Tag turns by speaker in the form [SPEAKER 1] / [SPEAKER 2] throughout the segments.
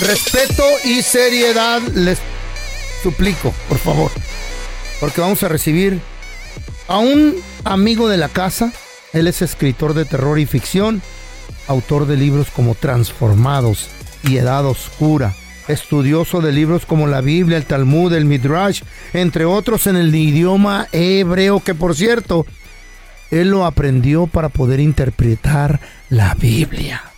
[SPEAKER 1] Respeto y seriedad les suplico, por favor. Porque vamos a recibir a un amigo de la casa. Él es escritor de terror y ficción, autor de libros como Transformados y Edad Oscura, estudioso de libros como la Biblia, el Talmud, el Midrash, entre otros en el idioma hebreo, que por cierto, él lo aprendió para poder interpretar la Biblia.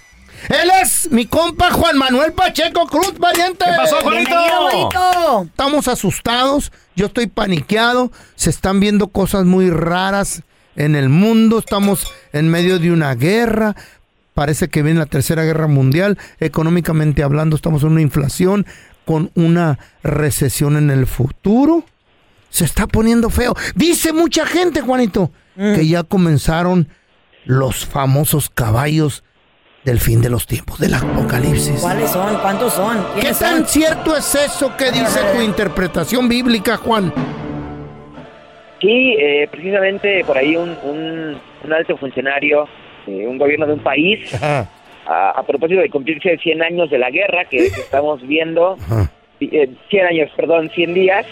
[SPEAKER 1] Él es mi compa Juan Manuel Pacheco Cruz, pariente.
[SPEAKER 2] ¿Qué pasó, Juanito?
[SPEAKER 1] Estamos asustados, yo estoy paniqueado, se están viendo cosas muy raras en el mundo, estamos en medio de una guerra, parece que viene la tercera guerra mundial, económicamente hablando estamos en una inflación con una recesión en el futuro. Se está poniendo feo. Dice mucha gente, Juanito, que ya comenzaron los famosos caballos del fin de los tiempos, del apocalipsis.
[SPEAKER 3] ¿Cuáles son? ¿Cuántos son?
[SPEAKER 1] ¿Qué
[SPEAKER 3] ¿Quiénes
[SPEAKER 1] tan
[SPEAKER 3] son?
[SPEAKER 1] cierto es eso que dice tu interpretación bíblica, Juan?
[SPEAKER 4] Sí, eh, precisamente por ahí un, un, un alto funcionario, eh, un gobierno de un país, a, a propósito de cumplirse 100 años de la guerra que, que estamos viendo,
[SPEAKER 1] ajá.
[SPEAKER 4] eh, 100 años, perdón, 100 días,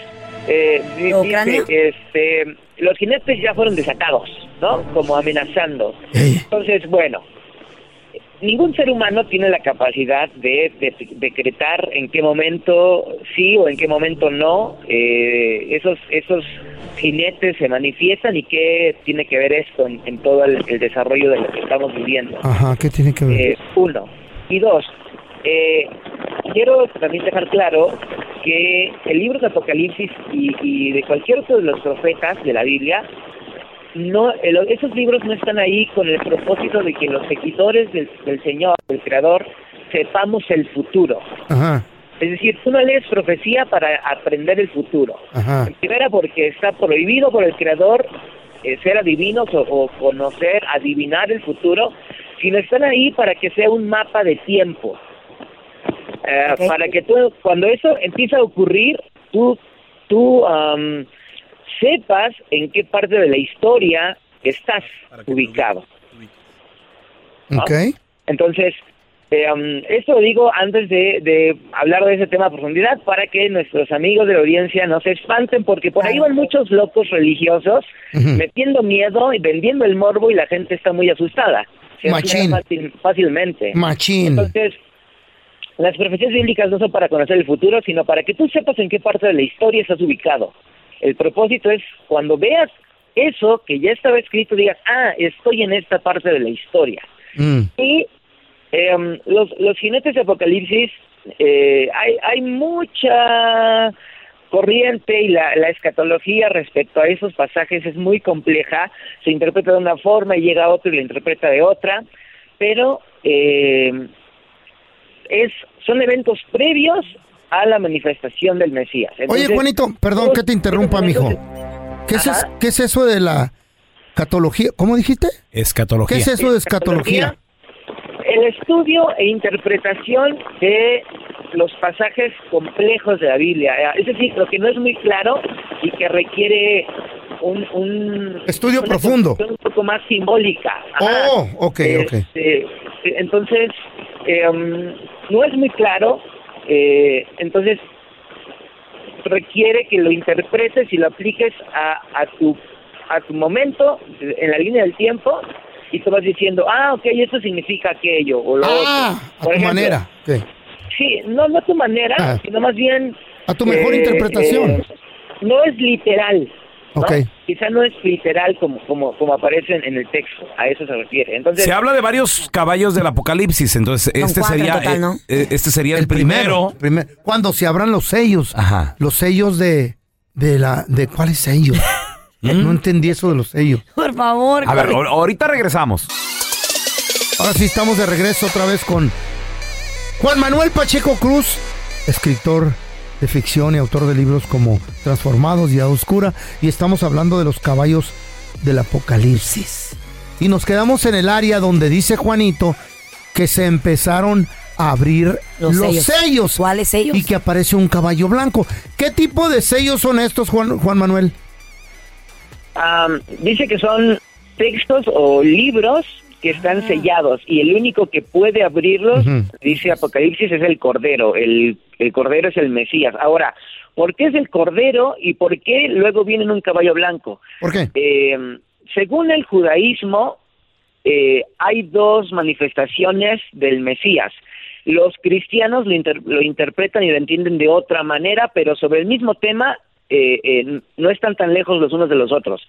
[SPEAKER 4] eh, dice, este, los jinetes ya fueron desatados, ¿no? Como amenazando.
[SPEAKER 1] Ey,
[SPEAKER 4] Entonces, bueno, ningún ser humano tiene la capacidad de, de- decretar en qué momento sí o en qué momento no eh, esos esos jinetes se manifiestan y qué tiene que ver esto en, en todo el, el desarrollo de lo que estamos viviendo.
[SPEAKER 1] Ajá, ¿qué tiene que ver?
[SPEAKER 4] Eh, uno. Y dos, eh, quiero también dejar claro que el libro de Apocalipsis y, y de cualquier otro de los profetas de la Biblia, no, el- esos libros no están ahí con el propósito de que los seguidores del, del Señor, del Creador, sepamos el futuro.
[SPEAKER 1] Ajá,
[SPEAKER 4] Es decir, tú no lees profecía para aprender el futuro.
[SPEAKER 1] ajá.
[SPEAKER 4] En Primera porque está prohibido por el Creador eh, ser adivinos o, o conocer, adivinar el futuro, sino están ahí para que sea un mapa de tiempo. Eh. Para que tú, cuando eso empieza a ocurrir, tú, tú am, sepas en qué parte de la historia estás ubicado.
[SPEAKER 1] Ok.
[SPEAKER 4] Entonces, eh, um, esto lo digo antes de, de hablar de ese tema a profundidad para que nuestros amigos de la audiencia no se espanten, porque por ahí van muchos locos religiosos metiendo miedo y vendiendo el morbo y la gente está muy asustada. Se
[SPEAKER 1] Machín.
[SPEAKER 4] fácil- fácilmente.
[SPEAKER 1] Machín.
[SPEAKER 4] Entonces, las profecías bíblicas no son para conocer el futuro, sino para que tú sepas en qué parte de la historia estás ubicado. El propósito es cuando veas eso que ya estaba escrito, digas, ah, estoy en esta parte de la historia.
[SPEAKER 1] Mm.
[SPEAKER 4] Y em, los, los jinetes de Apocalipsis, eh, hay, hay mucha corriente y la, la escatología respecto a esos pasajes es muy compleja, se interpreta de una forma y llega otro y la interpreta de otra, pero eh, es son eventos previos a la manifestación del Mesías.
[SPEAKER 1] Oye, Juanito, perdón que te interrumpa, mijo. ¿Qué es, es-
[SPEAKER 4] Ajá.
[SPEAKER 1] ¿Qué es eso de la catología? ¿Cómo dijiste?
[SPEAKER 2] Escatología.
[SPEAKER 1] ¿Qué es eso de escatología?
[SPEAKER 4] El estudio e interpretación de los pasajes complejos de la Biblia, eh, es decir, lo que no es muy claro y que requiere un, un
[SPEAKER 1] Estudio
[SPEAKER 4] una
[SPEAKER 1] profundo.
[SPEAKER 4] un poco más simbólica. Ajá.
[SPEAKER 1] Oh, ok, ok.
[SPEAKER 4] Este, entonces, eh, no es muy claro, eh, entonces requiere que lo interpretes y lo apliques a, a tu a tu momento en la línea del tiempo y tú vas diciendo, ah, ok, eso significa aquello o lo
[SPEAKER 1] Ah,
[SPEAKER 4] otro.
[SPEAKER 1] a tu
[SPEAKER 4] ejemplo,
[SPEAKER 1] manera.
[SPEAKER 4] Sí, no, no a tu manera,
[SPEAKER 1] Ah.
[SPEAKER 4] sino más bien...
[SPEAKER 1] A tu mejor
[SPEAKER 4] eh,
[SPEAKER 1] interpretación.
[SPEAKER 4] eh, no es literal. ¿No?
[SPEAKER 1] Ok.
[SPEAKER 4] Quizá no es literal como, como, como aparece en, el texto, a eso se refiere. Entonces,
[SPEAKER 2] Se habla de varios caballos del apocalipsis, entonces este
[SPEAKER 3] en
[SPEAKER 2] sería
[SPEAKER 3] total,
[SPEAKER 2] eh,
[SPEAKER 3] ¿no?
[SPEAKER 2] eh, este sería el, primero.
[SPEAKER 1] primer- cuando se abran los sellos.
[SPEAKER 2] Ajá.
[SPEAKER 1] Los sellos de, de la, de cuáles sellos. no entendí eso de los sellos.
[SPEAKER 3] Por favor.
[SPEAKER 2] A ver, ahorita regresamos.
[SPEAKER 1] Ahora sí estamos de regreso otra vez con Juan Manuel Pacheco Cruz, escritor de ficción y autor de libros como Transformados y A Oscura. Y estamos hablando de los caballos del Apocalipsis. Y nos quedamos en el área donde dice Juanito que se empezaron a abrir los,
[SPEAKER 3] Los
[SPEAKER 1] sellos.
[SPEAKER 3] sellos. ¿Cuáles sellos?
[SPEAKER 1] Y que aparece un caballo blanco. ¿Qué tipo de sellos son estos, Juan, Juan Manuel?
[SPEAKER 4] Dice que son textos o libros que están sellados y el único que puede abrirlos, dice Apocalipsis, es el Cordero. El, el Cordero es el Mesías. Ahora, ¿por qué es el Cordero y por qué luego viene en un caballo blanco?
[SPEAKER 1] ¿Por qué?
[SPEAKER 4] Eh, según el judaísmo, eh, hay dos manifestaciones del Mesías. Los cristianos lo, inter- lo interpretan y lo entienden de otra manera, pero sobre el mismo tema eh, eh, no están tan lejos los unos de los otros.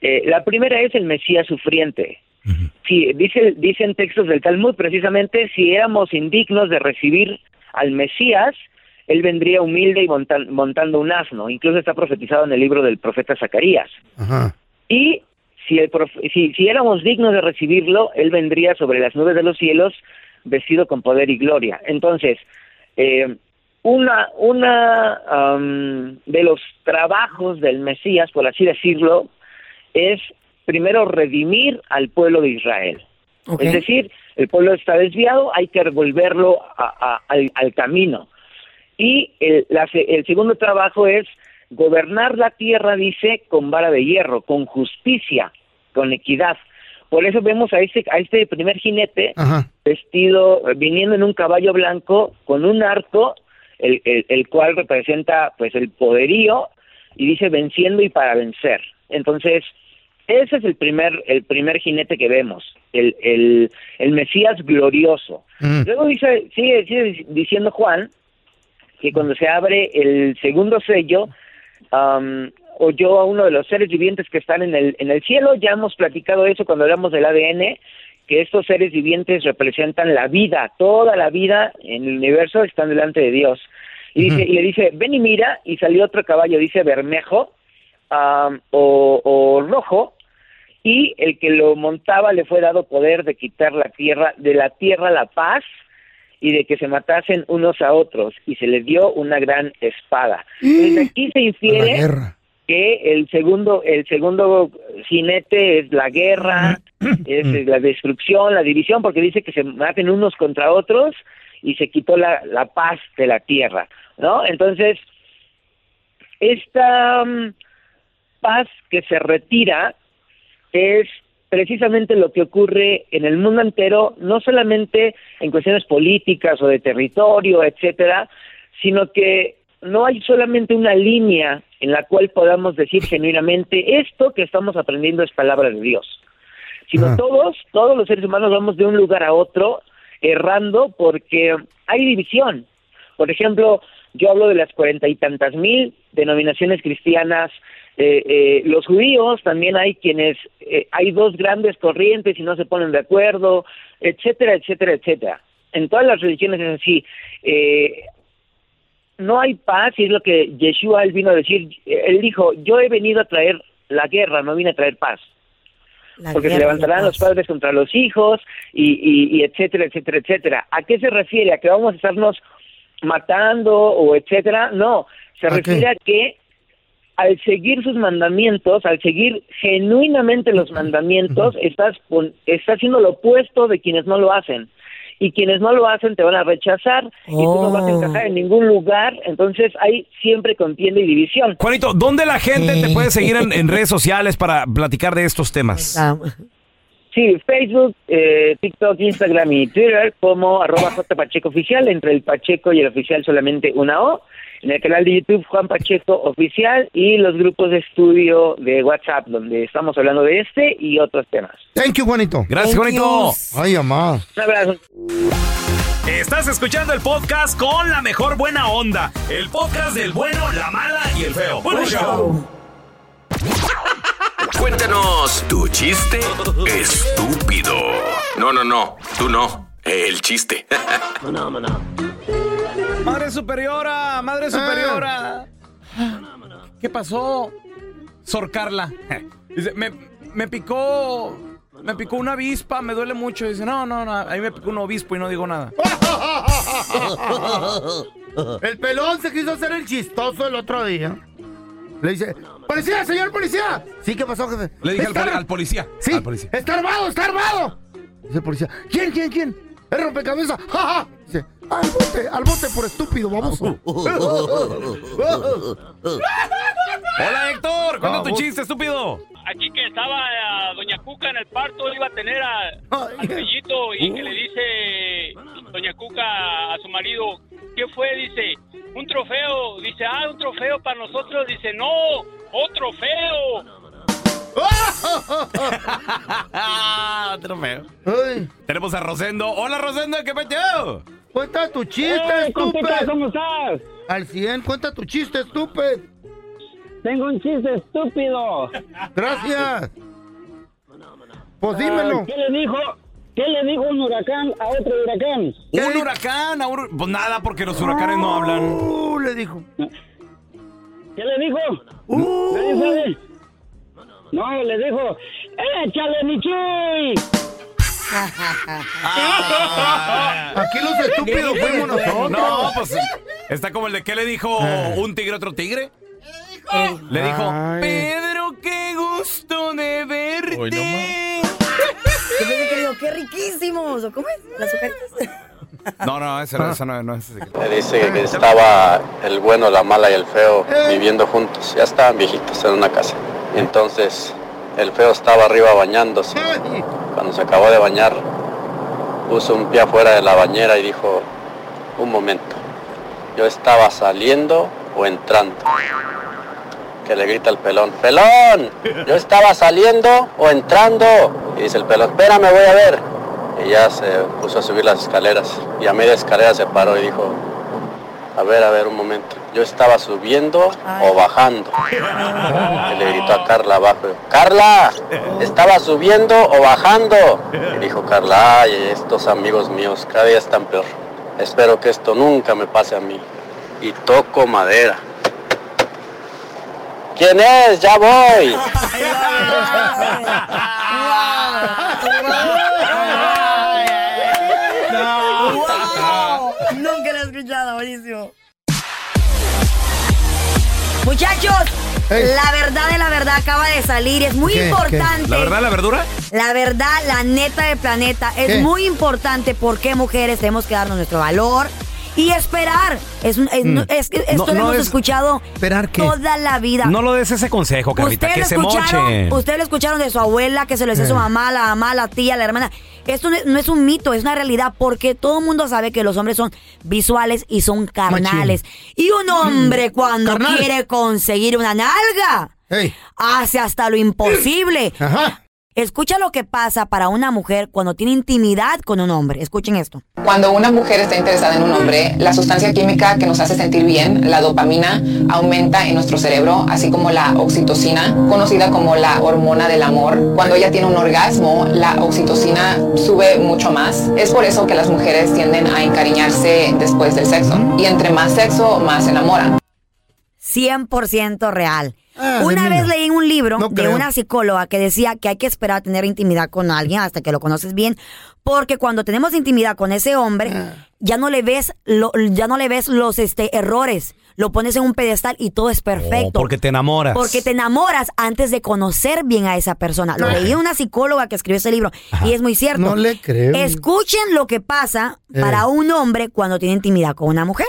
[SPEAKER 4] Eh, la primera es el Mesías sufriente. Sí, dice, dicen textos del Talmud precisamente, si éramos indignos de recibir al Mesías, él vendría humilde y montan- montando un asno. Incluso está profetizado en el libro del profeta Zacarías.
[SPEAKER 1] Ajá.
[SPEAKER 4] Y si, el si, si éramos dignos de recibirlo, él vendría sobre las nubes de los cielos vestido con poder y gloria. Entonces, eh, una, una de los trabajos del Mesías, por así decirlo, es primero redimir al pueblo de Israel. Es decir, el pueblo está desviado, hay que volverlo a- a- al, al camino. Y el, la el segundo trabajo es gobernar la tierra, dice, con vara de hierro, con justicia, con equidad. Por eso vemos a este, a este primer jinete
[SPEAKER 1] Ajá.
[SPEAKER 4] vestido, viniendo en un caballo blanco con un arco, el, el, el cual representa pues el poderío y dice venciendo y para vencer. Entonces, ese es el primer, el primer jinete que vemos, el, el, el Mesías glorioso.
[SPEAKER 1] Mm.
[SPEAKER 4] Luego dice, sigue, sigue diciendo Juan que cuando se abre el segundo sello, am, oyó a uno de los seres vivientes que están en el, en el cielo. Ya hemos platicado eso cuando hablamos del ADN, que estos seres vivientes representan la vida, toda la vida en el universo están delante de Dios. Y, dice, y le dice, ven y mira, y salió otro caballo, dice bermejo o, o rojo, y el que lo montaba le fue dado poder de quitar la tierra, de la tierra la paz, y de que se matasen unos a otros y se les dio una gran espada. Desde aquí se infiere que el segundo el segundo jinete es la guerra, es la destrucción, la división, porque dice que se maten unos contra otros y se quitó la, la paz de la tierra, ¿no? Entonces, esta mm, paz que se retira es precisamente lo que ocurre en el mundo entero, no solamente en cuestiones políticas o de territorio, etcétera, sino que no hay solamente una línea en la cual podamos decir genuinamente esto que estamos aprendiendo es palabra de Dios, sino todos, todos los seres humanos vamos de un lugar a otro errando porque hay división. Por ejemplo, yo hablo de las cuarenta y tantas mil denominaciones cristianas, eh, eh, los judíos también hay quienes, eh, hay dos grandes corrientes y no se ponen de acuerdo, etcétera, etcétera, etcétera. En todas las religiones es así. Eh, no hay paz y es lo que Yeshua él vino a decir. Él dijo, yo he venido a traer la guerra, no vine a traer paz
[SPEAKER 3] La
[SPEAKER 4] porque se levantarán los padres contra los hijos y, y, y etcétera, etcétera, etcétera. ¿A qué se refiere? ¿A que vamos a estarnos matando o etcétera? No, se refiere a que al seguir sus mandamientos, al seguir genuinamente los mandamientos, estás, pon- estás haciendo lo opuesto de quienes no lo hacen. Y quienes no lo hacen te van a rechazar y tú no vas a
[SPEAKER 3] Oh.
[SPEAKER 4] encajar en ningún lugar. Entonces hay siempre contienda y división.
[SPEAKER 2] Juanito, ¿dónde la gente te puede seguir en, en redes sociales para platicar de estos temas?
[SPEAKER 4] Sí, Facebook, eh, TikTok, Instagram y Twitter como arroba J Pacheco Oficial, entre el Pacheco y el oficial solamente una O. En el canal de YouTube Juan Pacheco Oficial y los grupos de estudio de WhatsApp donde estamos hablando de este y otros temas.
[SPEAKER 1] Thank you, Juanito.
[SPEAKER 2] Gracias,
[SPEAKER 3] Thank
[SPEAKER 2] Juanito.
[SPEAKER 1] Ay, amá.
[SPEAKER 4] Un abrazo.
[SPEAKER 2] Estás escuchando el podcast con la mejor buena onda. El podcast del bueno, la mala y el feo. Bueno, show.
[SPEAKER 5] Cuéntanos tu chiste estúpido. No, no, no, tú no. El chiste.
[SPEAKER 2] Madre superiora, madre superiora. ¿Qué pasó? Sor Carla. Dice, me, me picó. Me picó una avispa, me duele mucho. Dice, no, no, no. A mí me picó un obispo y no digo nada.
[SPEAKER 1] El pelón se quiso hacer el chistoso el otro día. Le dice, ¡Policía, señor policía! Sí, ¿qué pasó, jefe?
[SPEAKER 2] Le dije al,
[SPEAKER 1] "Está-
[SPEAKER 2] poli- al policía.
[SPEAKER 1] Sí,
[SPEAKER 2] Al policía.
[SPEAKER 1] está armado, está armado. Dice el policía, ¿quién, quién, quién? El rompecabezas, ¡ja, ja! Al bote, al bote por estúpido, vamos.
[SPEAKER 2] Hola, Héctor. Cuenta tu chiste, estúpido.
[SPEAKER 6] Aquí que estaba eh, Doña Cuca en el parto, iba a tener a, al bellito y que le dice Doña Cuca a su marido, ¿qué fue? Dice, un trofeo. Dice, ah, un trofeo para nosotros. Dice, no, otro feo.
[SPEAKER 2] Otro feo.
[SPEAKER 1] Ay,
[SPEAKER 2] Tenemos a Rosendo. Hola, Rosendo. ¿Qué peteo?
[SPEAKER 1] Cuenta tu chiste,
[SPEAKER 6] ¡Hey, compita,
[SPEAKER 1] estúpido.
[SPEAKER 6] ¿cómo estás?
[SPEAKER 1] Al 100, cuenta tu chiste, estúpido.
[SPEAKER 6] Tengo un chiste estúpido.
[SPEAKER 1] Gracias. Pues dímelo.
[SPEAKER 6] ¿Qué le dijo? ¿Qué le dijo un huracán a otro huracán?
[SPEAKER 1] ¿Qué
[SPEAKER 2] Un huracán. a un- Pues nada, porque los huracanes no hablan.
[SPEAKER 1] Uh, le dijo.
[SPEAKER 6] ¿Qué le dijo?
[SPEAKER 1] Uh.
[SPEAKER 6] No, le dijo, ¡échale, Michi!
[SPEAKER 1] aquí los estúpidos fuimos nosotros.
[SPEAKER 2] No, pues está como el de ¿qué le dijo un tigre a otro tigre? Le dijo,
[SPEAKER 1] Ay.
[SPEAKER 2] Pedro, qué gusto de verte.
[SPEAKER 3] Yo pensé que le digo, qué riquísimos. ¿O cómo es? ¿Las sujeritas?
[SPEAKER 2] No, no, esa, no- esa no, no es ese.
[SPEAKER 7] Le dice que estaba el bueno, la mala y el feo viviendo juntos. Ya estaban viejitos en una casa. Y entonces el feo estaba arriba bañándose. Cuando se acabó de bañar, puso un pie afuera de la bañera y dijo, un momento, yo estaba saliendo o entrando. Que le grita el pelón, pelón, yo estaba saliendo o entrando. Y dice el pelón, espérame, voy a ver. Y ya se puso a subir las escaleras y a media escalera se paró y dijo, a ver, a ver, un momento, yo estaba subiendo o bajando. Y le gritó a Carla abajo, Carla, ¿estaba subiendo o bajando? Y dijo Carla, ay, estos amigos míos cada día están peor. Espero que esto nunca me pase a mí. Y toco madera. ¿Quién es? Ya voy.
[SPEAKER 3] Nunca lo he escuchado, buenísimo. Muchachos, la verdad de la verdad acaba de salir. Es muy
[SPEAKER 1] ¿Qué?
[SPEAKER 3] importante.
[SPEAKER 2] ¿La verdad, la verdura?
[SPEAKER 3] La verdad, la neta del planeta. Es
[SPEAKER 1] ¿Qué?
[SPEAKER 3] muy importante porque mujeres tenemos que darnos nuestro valor y esperar. Es, que esto
[SPEAKER 2] No,
[SPEAKER 3] lo
[SPEAKER 2] no
[SPEAKER 3] hemos
[SPEAKER 2] es-
[SPEAKER 3] escuchado
[SPEAKER 1] ¿Esperar
[SPEAKER 3] toda la vida.
[SPEAKER 2] No lo des ese consejo, Carlita,
[SPEAKER 3] Ustedes
[SPEAKER 2] que
[SPEAKER 3] lo
[SPEAKER 2] se
[SPEAKER 3] escucharon,
[SPEAKER 2] moche.
[SPEAKER 3] ustedes lo escucharon de su abuela, que se lo decía a su mamá, la mamá, la tía, la hermana. Esto no es, un mito, es una realidad, porque todo el mundo sabe que los hombres son visuales y son carnales. Y un hombre cuando
[SPEAKER 1] carnal.
[SPEAKER 3] quiere conseguir una nalga, hace hasta lo imposible.
[SPEAKER 1] ajá.
[SPEAKER 3] Escucha lo que pasa para una mujer cuando tiene intimidad con un hombre. Escuchen esto.
[SPEAKER 8] Cuando una mujer está interesada en un hombre, la sustancia química que nos hace sentir bien, la dopamina, aumenta en nuestro cerebro, así como la oxitocina, conocida como la hormona del amor. Cuando ella tiene un orgasmo, la oxitocina sube mucho más. Es por eso que las mujeres tienden a encariñarse después del sexo. Y entre más sexo, más se enamoran.
[SPEAKER 3] 100% real.
[SPEAKER 1] Ah,
[SPEAKER 3] una vez leí un libro
[SPEAKER 1] No
[SPEAKER 3] de
[SPEAKER 1] creo.
[SPEAKER 3] una psicóloga que decía que hay que esperar a tener intimidad con alguien hasta que lo conoces bien, porque cuando tenemos intimidad con ese hombre,
[SPEAKER 1] Ah.
[SPEAKER 3] ya no le ves lo, ya no le ves los este errores, lo pones en un pedestal y todo es perfecto.
[SPEAKER 2] Oh, porque te enamoras.
[SPEAKER 3] Porque te enamoras antes de conocer bien a esa persona. Lo leí una psicóloga que escribió ese libro y es muy cierto.
[SPEAKER 1] No le creo.
[SPEAKER 3] Escuchen lo que pasa
[SPEAKER 1] Eh.
[SPEAKER 3] para un hombre cuando tiene intimidad con una mujer.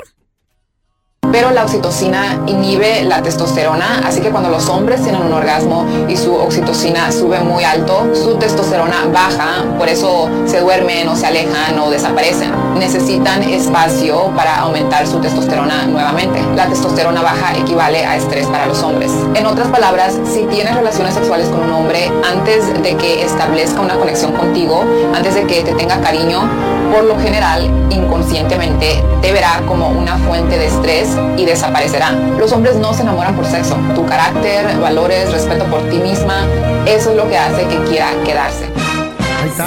[SPEAKER 8] Pero la oxitocina inhibe la testosterona, así que cuando los hombres tienen un orgasmo y su oxitocina sube muy alto, su testosterona baja, por eso se duermen o se alejan o desaparecen. Necesitan espacio para aumentar su testosterona nuevamente. La testosterona baja equivale a estrés para los hombres. En otras palabras, si tienes relaciones sexuales con un hombre antes de que establezca una conexión contigo, antes de que te tenga cariño, por lo general, inconscientemente, te verá como una fuente de estrés y desaparecerá. Los hombres no se enamoran por sexo. Tu carácter, valores, respeto por ti misma, eso es lo que hace que quiera quedarse.
[SPEAKER 1] Ahí está.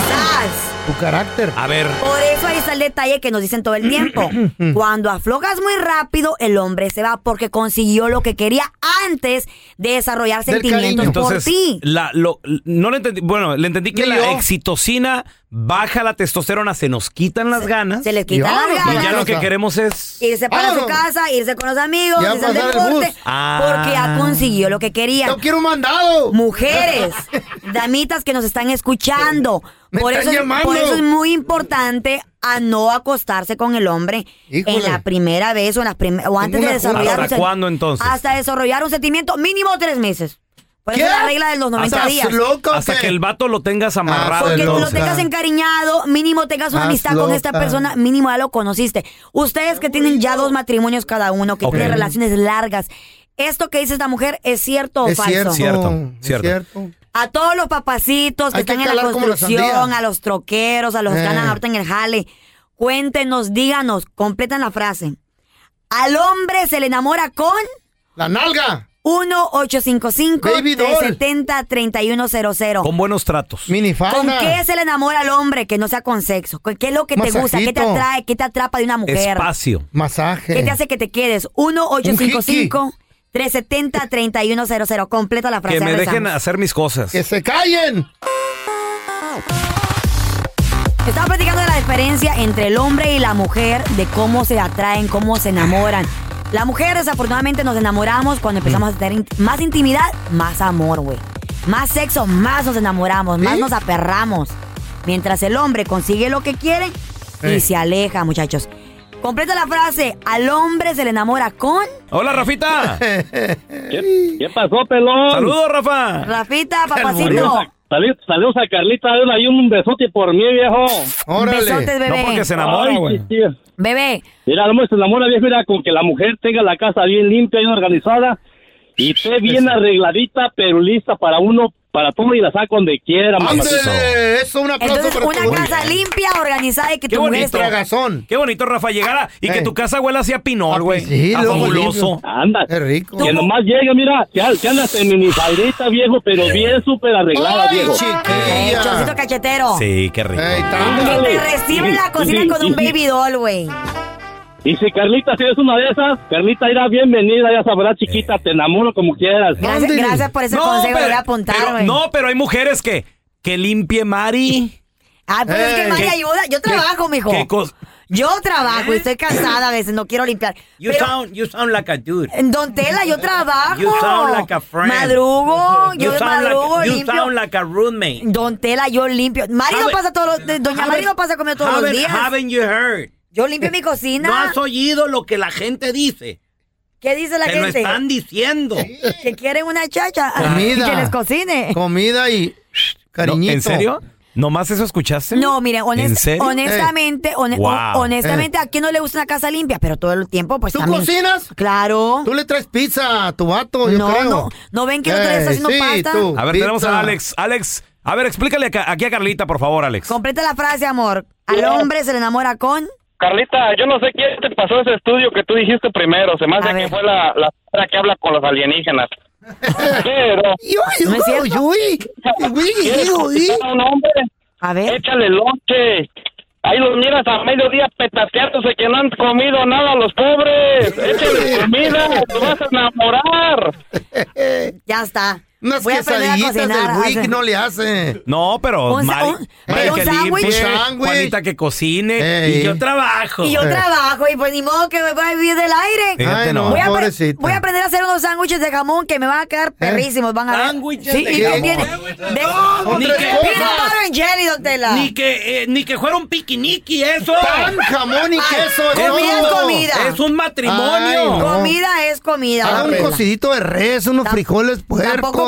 [SPEAKER 1] Tu carácter.
[SPEAKER 2] A ver,
[SPEAKER 3] Por eso ahí está el detalle que nos dicen todo el tiempo. Cuando aflojas muy rápido, el hombre se va porque consiguió lo que quería antes de desarrollar
[SPEAKER 1] Del
[SPEAKER 3] sentimientos
[SPEAKER 1] cariño.
[SPEAKER 3] por
[SPEAKER 2] Entonces,
[SPEAKER 3] ti.
[SPEAKER 2] la, lo, no le entendí. Bueno, le entendí que
[SPEAKER 1] Ni
[SPEAKER 2] la
[SPEAKER 1] yo.
[SPEAKER 2] excitocina baja la testosterona, se nos quitan las ganas.
[SPEAKER 3] Se les quita
[SPEAKER 1] Y
[SPEAKER 3] las
[SPEAKER 1] vámonos,
[SPEAKER 2] y
[SPEAKER 3] ganas.
[SPEAKER 2] ya lo que queremos es.
[SPEAKER 3] Irse para su
[SPEAKER 1] Vámonos.
[SPEAKER 3] casa, irse con los amigos,
[SPEAKER 1] Ya
[SPEAKER 3] irse al
[SPEAKER 1] pasar el
[SPEAKER 3] deporte,
[SPEAKER 1] bus.
[SPEAKER 2] Ah.
[SPEAKER 3] porque ya consiguió lo que quería.
[SPEAKER 1] Yo quiero un mandado.
[SPEAKER 3] Mujeres, damitas que nos están escuchando,
[SPEAKER 1] Me
[SPEAKER 3] por
[SPEAKER 1] están
[SPEAKER 3] eso,
[SPEAKER 1] llamando.
[SPEAKER 3] por eso es muy importante a no acostarse con el hombre
[SPEAKER 1] Híjole.
[SPEAKER 3] en la primera vez o, en las prim- o antes de desarrollar
[SPEAKER 2] ¿Hasta cuándo, entonces?
[SPEAKER 3] Hasta desarrollar un sentimiento mínimo tres meses. Por eso
[SPEAKER 1] ¿Qué?
[SPEAKER 3] es la regla de los 90
[SPEAKER 1] ¿Estás
[SPEAKER 3] días.
[SPEAKER 1] loco
[SPEAKER 2] Hasta que el vato lo tengas amarrado.
[SPEAKER 3] Porque lo tengas encariñado, mínimo tengas una amistad con esta persona, mínimo ya lo conociste. Ustedes que tienen ya dos matrimonios cada uno, que tienen relaciones largas, ¿esto que dice esta mujer es cierto o
[SPEAKER 1] Es
[SPEAKER 3] falso?
[SPEAKER 1] cierto.
[SPEAKER 2] Cierto,
[SPEAKER 1] es
[SPEAKER 2] cierto.
[SPEAKER 3] A todos los papacitos que
[SPEAKER 1] Hay que
[SPEAKER 3] están en la construcción, a los troqueros, a los que
[SPEAKER 1] Eh.
[SPEAKER 3] andan ahorita en el jale, cuéntenos, díganos, completan la frase. Al hombre se le enamora con
[SPEAKER 1] La nalga.
[SPEAKER 3] 1-855-370-3100.
[SPEAKER 2] Con buenos tratos.
[SPEAKER 1] Minifalda.
[SPEAKER 3] ¿Con qué se le enamora al hombre que no sea con sexo? ¿Con ¿Qué es lo que te gusta? ¿Qué te atrae? ¿Qué te atrapa de una mujer?
[SPEAKER 2] Espacio.
[SPEAKER 1] Masaje.
[SPEAKER 3] ¿Qué te hace que te quedes? 1-855-370-3100. Completa la frase.
[SPEAKER 2] Que me
[SPEAKER 3] regresamos.
[SPEAKER 2] dejen hacer mis cosas.
[SPEAKER 1] Que se callen.
[SPEAKER 3] Estaba platicando de la diferencia entre el hombre y la mujer, de cómo se atraen, cómo se enamoran. La mujer, desafortunadamente, nos enamoramos cuando empezamos a tener más intimidad, más amor, güey. Más sexo, más nos enamoramos, más
[SPEAKER 1] ¿Sí?
[SPEAKER 3] nos aperramos. Mientras el hombre consigue lo que quiere y
[SPEAKER 1] Eh.
[SPEAKER 3] se aleja, muchachos. Completa la frase, al hombre se le enamora con...
[SPEAKER 2] Hola, Rafita.
[SPEAKER 6] ¿Qué, qué pasó, pelón?
[SPEAKER 2] Saludos, Rafa.
[SPEAKER 3] Rafita, papacito.
[SPEAKER 6] saludos, a Carlita, dale ahí un besote por mí, viejo.
[SPEAKER 1] Órale.
[SPEAKER 3] Besotes, bebé.
[SPEAKER 2] No porque se enamora, güey.
[SPEAKER 6] sí, sí.
[SPEAKER 3] Bebé,
[SPEAKER 6] Mira, el hombre se enamora, viejo, mira, con que la mujer tenga la casa bien limpia, bien organizada y esté bien arregladita, pero lista para uno, para todo y la saca donde quiera, mamacita.
[SPEAKER 1] Eso un aplauso
[SPEAKER 3] entonces
[SPEAKER 1] para
[SPEAKER 3] una
[SPEAKER 1] tu
[SPEAKER 3] casa limpia, organizada y que
[SPEAKER 2] Qué
[SPEAKER 3] tu mujer
[SPEAKER 2] bonito.
[SPEAKER 3] esté...
[SPEAKER 1] Tragazón.
[SPEAKER 2] Qué bonito, Rafa, llegara y que tu casa huela así a pinol, güey.
[SPEAKER 1] sí,
[SPEAKER 2] a
[SPEAKER 1] luego
[SPEAKER 2] fabuloso.
[SPEAKER 1] limpio.
[SPEAKER 6] Anda.
[SPEAKER 1] Qué rico.
[SPEAKER 6] Que nomás llegue, mira, que, que andas en minifaldita, viejo, pero bien súper arreglada,
[SPEAKER 1] Ay,
[SPEAKER 6] viejo.
[SPEAKER 3] Eh, chocito
[SPEAKER 1] chiquilla.
[SPEAKER 3] cachetero.
[SPEAKER 2] Sí, qué rico.
[SPEAKER 3] Te recibe en la cocina con un baby doll, güey.
[SPEAKER 6] Y si Carlita, si eres una de esas, Carlita irá bienvenida, ya sabrás, chiquita, te enamoro como quieras.
[SPEAKER 3] Gracias, gracias por ese consejo, lo voy a apuntar,
[SPEAKER 2] pero- no, pero hay mujeres que, que limpie Mari.
[SPEAKER 3] Ah, pues es que
[SPEAKER 1] Ey.
[SPEAKER 3] Mari
[SPEAKER 2] ¿Qué-
[SPEAKER 3] ayuda. Yo trabajo, mijo.
[SPEAKER 2] ¿Qué cos-
[SPEAKER 3] Yo trabajo y estoy cansada a veces, no quiero limpiar.
[SPEAKER 2] You
[SPEAKER 3] Pero,
[SPEAKER 2] sound, you sound like a dude.
[SPEAKER 3] en Don Tela, yo trabajo.
[SPEAKER 2] You sound like a friend.
[SPEAKER 3] Madrugo,
[SPEAKER 2] You
[SPEAKER 3] yo
[SPEAKER 2] sound
[SPEAKER 3] madrugo,
[SPEAKER 2] like, you
[SPEAKER 3] limpio.
[SPEAKER 2] sound like a roommate.
[SPEAKER 3] Don Tela, yo limpio. Mari no pasa todos los... Doña Mari no pasa conmigo todos los
[SPEAKER 2] Haven't-
[SPEAKER 3] días.
[SPEAKER 2] Haven't you heard?
[SPEAKER 3] Yo limpio mi cocina.
[SPEAKER 2] ¿No has oído lo que la gente dice?
[SPEAKER 3] ¿Qué dice la
[SPEAKER 2] Te lo
[SPEAKER 3] gente?
[SPEAKER 2] están diciendo.
[SPEAKER 3] Que quieren una chacha.
[SPEAKER 1] Comida.
[SPEAKER 3] Y que les cocine.
[SPEAKER 1] Comida y cariñito.
[SPEAKER 2] No, ¿En serio? ¿Nomás eso escuchaste?
[SPEAKER 3] No, mire, honest-
[SPEAKER 2] ¿En serio?
[SPEAKER 3] honestamente, hone-
[SPEAKER 2] Wow.
[SPEAKER 3] hon- honestamente, ¿a quién no le gusta una casa limpia? Pero todo el tiempo, pues
[SPEAKER 1] ¿Tú
[SPEAKER 3] también.
[SPEAKER 1] cocinas?
[SPEAKER 3] Claro.
[SPEAKER 1] Tú le traes pizza a tu vato, yo
[SPEAKER 3] No,
[SPEAKER 1] creo.
[SPEAKER 3] no. ¿No ven que
[SPEAKER 1] Eh,
[SPEAKER 3] haciendo
[SPEAKER 1] sí,
[SPEAKER 3] pasta?
[SPEAKER 1] tú,
[SPEAKER 2] A ver,
[SPEAKER 1] pizza.
[SPEAKER 2] tenemos a Alex. Alex, a ver, explícale aquí a Carlita, por favor, Alex.
[SPEAKER 3] Completa la frase, amor. Al hombre se le enamora con.
[SPEAKER 9] Carlita, yo no sé quién te pasó ese estudio que tú dijiste primero. Se me hace que fue la, la que habla con los alienígenas. Pero,
[SPEAKER 1] uy, uy,
[SPEAKER 9] ¿quieres
[SPEAKER 1] uy.
[SPEAKER 9] un hombre?
[SPEAKER 3] A ver.
[SPEAKER 9] Échale lonche. Ahí los miras a mediodía petateándose que no han comido nada los pobres. Échale comida, te vas a enamorar.
[SPEAKER 3] Ya está.
[SPEAKER 1] Unas
[SPEAKER 3] Voy a aprender a
[SPEAKER 1] quesadillitas
[SPEAKER 3] cocinar.
[SPEAKER 1] del Buick
[SPEAKER 3] Hace-
[SPEAKER 1] no le hace.
[SPEAKER 2] No, pero
[SPEAKER 3] Un
[SPEAKER 2] Mari,
[SPEAKER 3] un-
[SPEAKER 2] Mari que limpie. Juanita que cocine
[SPEAKER 1] Ey.
[SPEAKER 2] y yo trabajo.
[SPEAKER 3] Y yo
[SPEAKER 1] Eh.
[SPEAKER 3] trabajo y pues ni modo que me voy a vivir del aire.
[SPEAKER 1] Ay, no.
[SPEAKER 3] Voy a, voy aprender a hacer unos sándwiches de jamón que me van a quedar perrísimos, van a ver.
[SPEAKER 2] Sándwiches
[SPEAKER 3] Sí,
[SPEAKER 2] de jamón.
[SPEAKER 3] tiene- de-
[SPEAKER 2] Ni
[SPEAKER 1] Otra
[SPEAKER 2] que-
[SPEAKER 3] jelly, don Tela.
[SPEAKER 2] Ni que, eh, ni que fuera un piquiniqui eso.
[SPEAKER 1] Pan, jamón y queso.
[SPEAKER 3] comida es comida.
[SPEAKER 2] Es un matrimonio.
[SPEAKER 1] Ay, no.
[SPEAKER 3] Comida es comida,
[SPEAKER 1] Haga un cocidito de res, unos frijoles puercos.